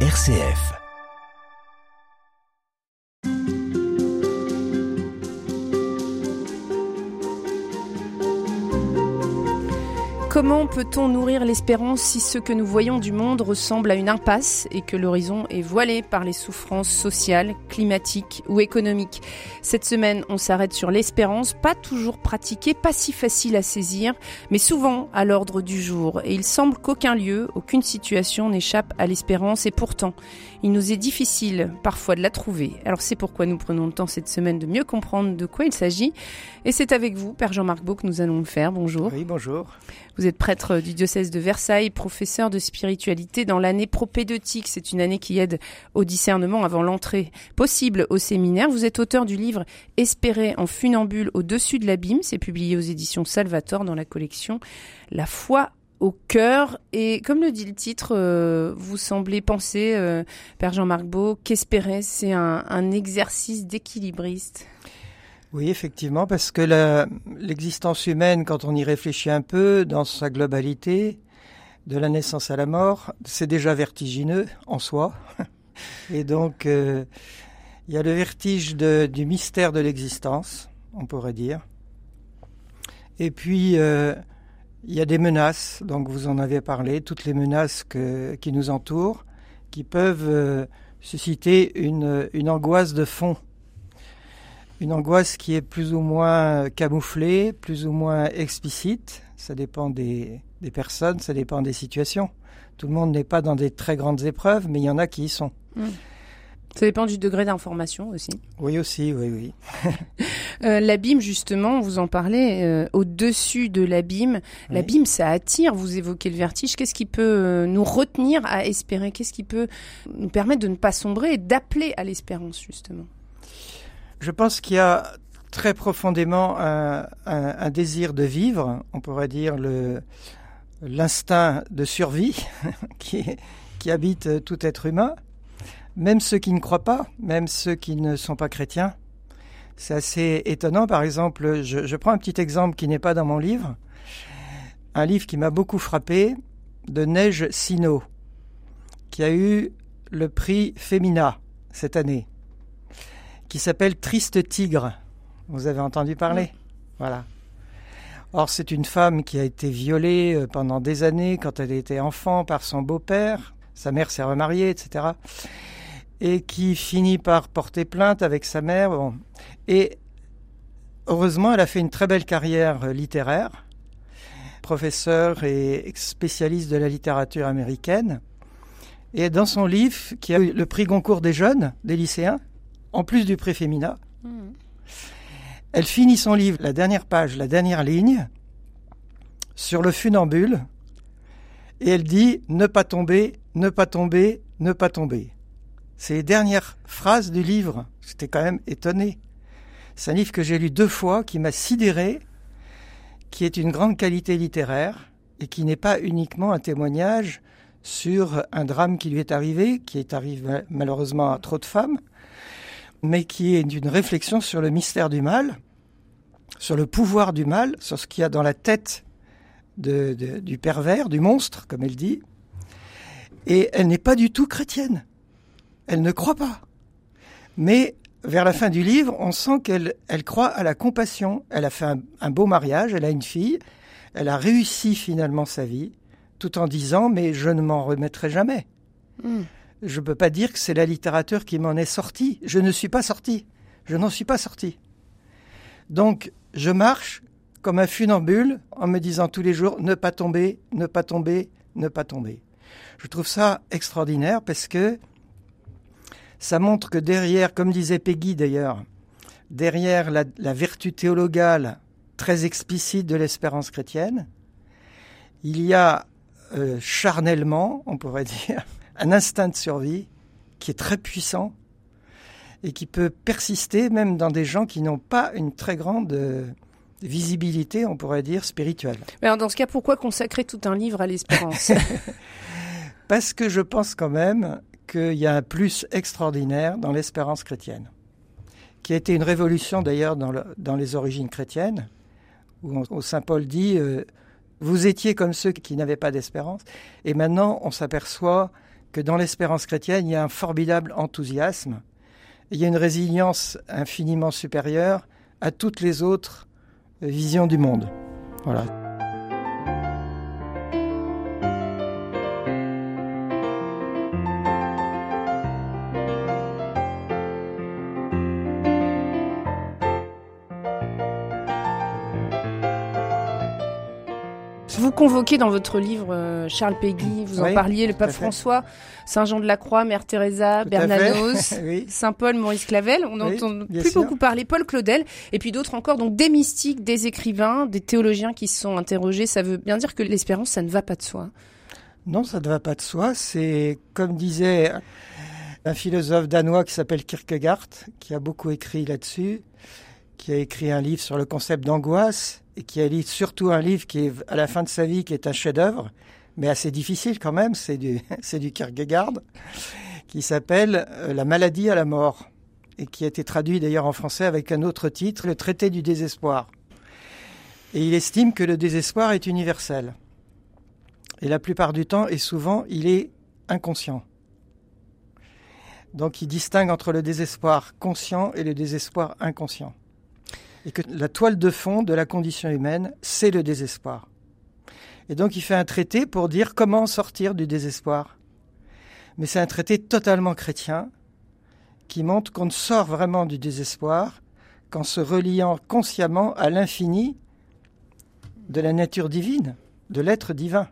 RCF. Comment peut-on nourrir l'espérance si ce que nous voyons du monde ressemble à une impasse et que l'horizon est voilé par les souffrances sociales, climatiques ou économiques? Cette semaine, on s'arrête sur l'espérance, pas toujours pratiquée, pas si facile à saisir, mais souvent à l'ordre du jour. Et il semble qu'aucun lieu, aucune situation n'échappe à l'espérance et pourtant, il nous est difficile parfois de la trouver. Alors c'est pourquoi nous prenons le temps cette semaine de mieux comprendre de quoi il s'agit. Et c'est avec vous, Père Jean-Marc Beau, que nous allons le faire. Bonjour. Oui, bonjour. Vous êtes prêtre du diocèse de Versailles, professeur de spiritualité dans l'année propédeutique. C'est une année qui aide au discernement avant l'entrée possible au séminaire. Vous êtes auteur du livre Espérer en funambule au-dessus de l'abîme. C'est publié aux éditions Salvator dans la collection La foi au cœur. Et comme le dit le titre, euh, vous semblez penser, euh, Père Jean-Marc Beau, qu'espérer, c'est un exercice d'équilibriste. Oui, effectivement, parce que l'existence humaine, quand on y réfléchit un peu, dans sa globalité, de la naissance à la mort, c'est déjà vertigineux en soi. Et donc, euh, il y a le vertige du mystère de l'existence, on pourrait dire. Et puis, euh, il y a des menaces, donc vous en avez parlé, toutes les menaces qui nous entourent, qui peuvent euh, susciter une angoisse de fond une angoisse qui est plus ou moins camouflée, plus ou moins explicite. Ça dépend des, des personnes, ça dépend des situations. Tout le monde n'est pas dans des très grandes épreuves, mais il y en a qui y sont. Mmh. Ça dépend du degré d'information aussi. Oui, aussi, oui, oui. euh, l'abîme, justement, vous en parlez, euh, au-dessus de l'abîme. Oui. L'abîme, ça attire, vous évoquez le vertige. Qu'est-ce qui peut euh, nous retenir à espérer? Qu'est-ce qui peut nous permettre de ne pas sombrer et d'appeler à l'espérance, justement? Je pense qu'il y a très profondément un, désir de vivre, on pourrait dire l'instinct de survie qui, qui habite tout être humain, même ceux qui ne croient pas, même ceux qui ne sont pas chrétiens. C'est assez étonnant. Par exemple, je, je prends un petit exemple qui n'est pas dans mon livre, un livre qui m'a beaucoup frappé, de Neige Sino, qui a eu le prix Femina cette année qui s'appelle Triste Tigre. Vous avez entendu parler oui. Voilà. Or, c'est une femme qui a été violée euh, pendant des années quand elle était enfant par son beau-père. Sa mère s'est remariée, etc. Et qui finit par porter plainte avec sa mère. Bon. Et heureusement, elle a fait une très belle carrière euh, littéraire, professeur et spécialiste de la littérature américaine. Et dans son livre, qui a eu le prix Goncourt des jeunes, des lycéens, en plus du préfémina. Mmh. Elle finit son livre, la dernière page, la dernière ligne, sur le funambule, et elle dit ne pas tomber, ne pas tomber, ne pas tomber. C'est les dernières phrases du livre. J'étais quand même étonné. C'est un livre que j'ai lu deux fois, qui m'a sidéré, qui est une grande qualité littéraire et qui n'est pas uniquement un témoignage sur un drame qui lui est arrivé, qui est arrivé malheureusement à trop de femmes, mais qui est une réflexion sur le mystère du mal, sur le pouvoir du mal, sur ce qu'il y a dans la tête du pervers, du monstre, comme elle dit. Et elle n'est pas du tout chrétienne. Elle ne croit pas. Mais vers la fin du livre, on sent qu'elle elle croit à la compassion. Elle a fait un, beau mariage, elle a une fille, elle a réussi finalement sa vie, tout en disant mais je ne m'en remettrai jamais. Mm je ne peux pas dire que c'est la littérature qui m'en est sortie. Je ne suis pas sorti. Je n'en suis pas sorti. Donc, je marche comme un funambule en me disant tous les jours ne pas tomber, ne pas tomber, ne pas tomber. Je trouve ça extraordinaire parce que ça montre que derrière, comme disait Peggy d'ailleurs, derrière la, vertu théologale très explicite de l'espérance chrétienne, il y a euh, charnellement, on pourrait dire, un instinct de survie qui est très puissant et qui peut persister même dans des gens qui n'ont pas une très grande euh, visibilité, on pourrait dire, spirituelle. Mais alors dans ce cas, pourquoi consacrer tout un livre à l'espérance? Parce que je pense quand même qu'il y a un plus extraordinaire dans l'espérance chrétienne, qui a été une révolution d'ailleurs dans, le, dans, les origines chrétiennes, où, où Saint Paul dit euh, Vous étiez comme ceux qui n'avaient pas d'espérance, et maintenant on s'aperçoit que dans l'espérance chrétienne, il y a un formidable enthousiasme, il y a une résilience infiniment supérieure à toutes les autres visions du monde. Voilà. Vous convoquez dans votre livre euh, Charles Péguy, vous en parliez, le pape François, Saint Jean de la Croix, Mère Teresa, Bernanos, Saint Paul, Maurice Clavel. On n'entend plus beaucoup parler. Paul Claudel, et puis d'autres encore. Donc des mystiques, des écrivains, des théologiens qui se sont interrogés. Ça veut bien dire que l'espérance, ça ne va pas de soi. Non, ça ne va pas de soi. C'est comme disait un philosophe danois qui s'appelle Kierkegaard, qui a beaucoup écrit là-dessus, qui a écrit un livre sur le concept d'angoisse et qui a lu surtout un livre qui est à la fin de sa vie, qui est un chef-d'œuvre, mais assez difficile quand même, c'est du, c'est du Kierkegaard, qui s'appelle euh, La maladie à la mort, et qui a été traduit d'ailleurs en français avec un autre titre, Le traité du désespoir. Et il estime que le désespoir est universel. Et la plupart du temps, et souvent, il est inconscient. Donc il distingue entre le désespoir conscient et le désespoir inconscient et que la toile de fond de la condition humaine, c'est le désespoir. Et donc il fait un traité pour dire comment sortir du désespoir. Mais c'est un traité totalement chrétien qui montre qu'on ne sort vraiment du désespoir qu'en se reliant consciemment à l'infini de la nature divine, de l'être divin.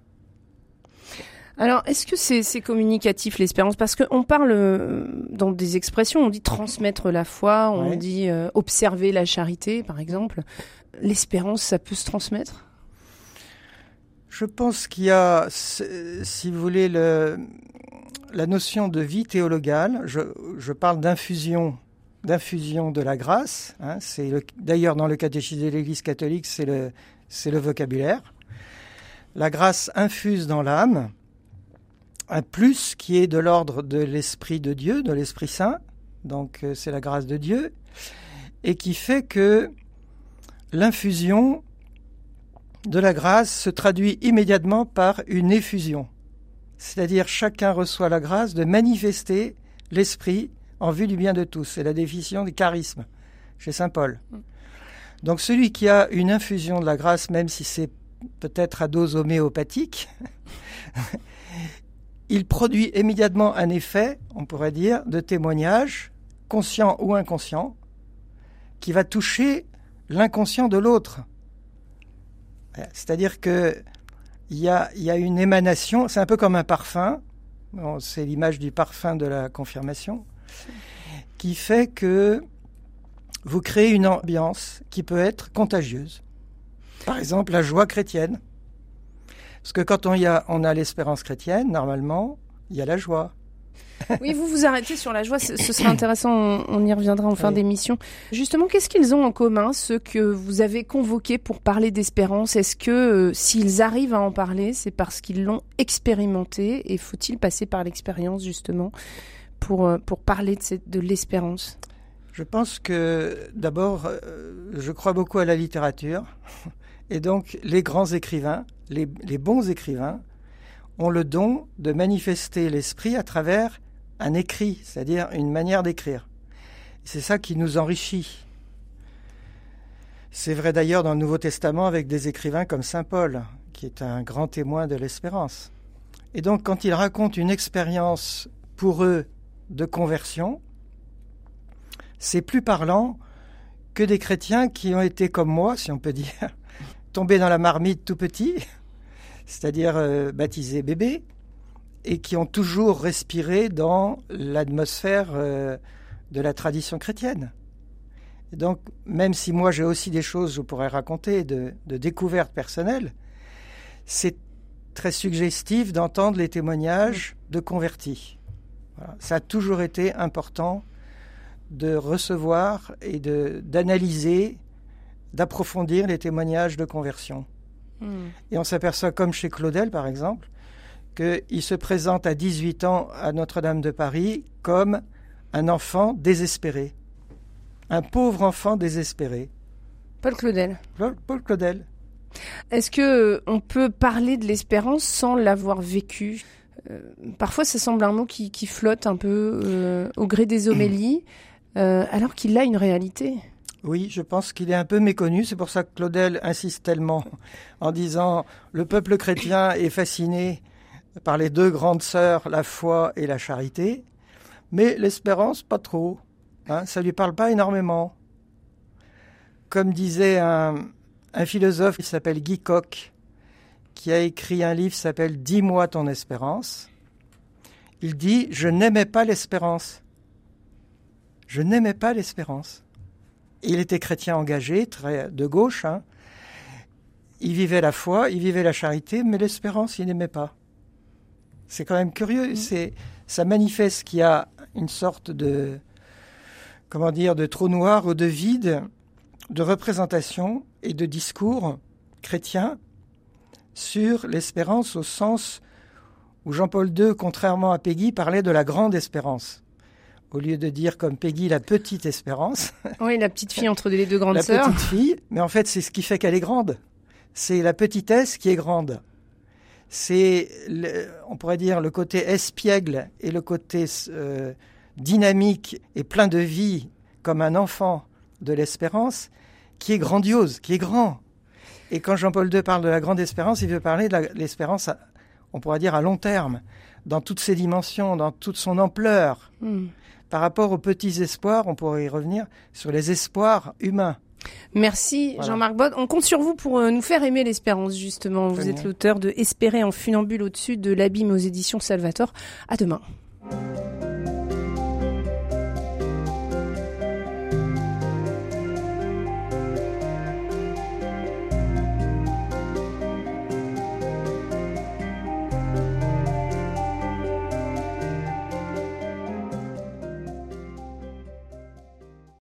Alors, est-ce que c'est communicatif l'espérance? Parce qu'on parle euh, dans des expressions, on dit transmettre la foi, on dit euh, observer la charité, par exemple. L'espérance, ça peut se transmettre? Je pense qu'il y a, si vous voulez, le, la notion de vie théologale. Je, je parle d'infusion d'infusion de la grâce. Hein, c'est d'ailleurs dans le catéchisme de l'Église catholique, c'est le, c'est le vocabulaire. La grâce infuse dans l'âme un plus qui est de l'ordre de l'Esprit de Dieu, de l'Esprit Saint, donc euh, c'est la grâce de Dieu, et qui fait que l'infusion de la grâce se traduit immédiatement par une effusion. C'est-à-dire chacun reçoit la grâce de manifester l'Esprit en vue du bien de tous. C'est la définition du charisme chez Saint Paul. Donc celui qui a une infusion de la grâce, même si c'est peut-être à dose homéopathique, il produit immédiatement un effet, on pourrait dire, de témoignage, conscient ou inconscient, qui va toucher l'inconscient de l'autre. C'est-à-dire que il y a, une émanation, c'est un peu comme un parfum, c'est l'image du parfum de la confirmation, qui fait que vous créez une ambiance qui peut être contagieuse. Par exemple, la joie chrétienne. Parce que quand on, y a, on a l'espérance chrétienne, normalement, il y a la joie. oui, vous vous arrêtez sur la joie, ce, sera intéressant, on, y reviendra en fin d'émission. Justement, qu'est-ce qu'ils ont en commun, ceux que vous avez convoqués pour parler d'espérance? Est-ce que euh, s'ils arrivent à en parler, c'est parce qu'ils l'ont expérimenté et faut-il passer par l'expérience justement pour, euh, pour parler de, de l'espérance? Je pense que d'abord, euh, je crois beaucoup à la littérature. Et donc, les grands écrivains, les, bons écrivains, ont le don de manifester l'esprit à travers un écrit, c'est-à-dire une manière d'écrire. C'est ça qui nous enrichit. C'est vrai d'ailleurs dans le Nouveau Testament avec des écrivains comme Saint Paul, qui est un grand témoin de l'espérance. Et donc quand ils racontent une expérience pour eux de conversion, c'est plus parlant que des chrétiens qui ont été comme moi, si on peut dire, tombés dans la marmite tout petit, c'est-à-dire euh, baptisés bébés, et qui ont toujours respiré dans l'atmosphère euh, de la tradition chrétienne. donc, même si moi j'ai aussi des choses, je pourrais raconter, de, découvertes personnelles, c'est très suggestif d'entendre les témoignages de convertis. Ça a toujours été important de recevoir et d'analyser d'approfondir les témoignages de conversion. Hmm. Et on s'aperçoit, comme chez Claudel par exemple, qu'il se présente à 18 ans à Notre-Dame de Paris comme un enfant désespéré, un pauvre enfant désespéré. Paul Claudel. Paul, Claudel. Est-ce que euh, on peut parler de l'espérance sans l'avoir vécu parfois, ça semble un mot qui, flotte un peu au gré des homélies, alors qu'il a une réalité. Oui, je pense qu'il est un peu méconnu. C'est pour ça que Claudel insiste tellement en disant le peuple chrétien est fasciné par les deux grandes sœurs, la foi et la charité, mais l'espérance, pas trop. Hein, ça lui parle pas énormément. Comme disait un, un philosophe qui s'appelle Guy Coq, qui a écrit un livre qui s'appelle Dis-moi ton espérance. Il dit Je n'aimais pas l'espérance. Je n'aimais pas l'espérance. Il était chrétien engagé, très de gauche. Hein. Il vivait la foi, il vivait la charité, mais l'espérance, il n'aimait pas. C'est quand même curieux. Mm. C'est, ça manifeste qu'il y a une sorte de, comment dire, de trou noir ou de vide de représentation et de discours chrétiens sur l'espérance au sens où Jean-Paul II, contrairement à Peggy, parlait de la grande espérance. Au lieu de dire comme Peggy la petite espérance. Oui, la petite fille entre les deux grandes sœurs. La petite fille, mais en fait c'est ce qui fait qu'elle est grande. C'est la petitesse qui est grande c'est, on pourrait dire, le côté espiègle et le côté euh, dynamique et plein de vie, comme un enfant de l'espérance, qui est grandiose, qui est grand. Et quand Jean-Paul II parle de la grande espérance, il veut parler de l'espérance, on pourrait dire, à long terme, dans toutes ses dimensions, dans toute son ampleur. Hmm. Par rapport aux petits espoirs, on pourrait y revenir sur les espoirs humains. Merci Jean-Marc Bod. On compte sur vous pour euh, nous faire aimer l'espérance justement. Vous êtes l'auteur de Espérer en funambule au-dessus de l'abîme aux éditions Salvatore. À demain.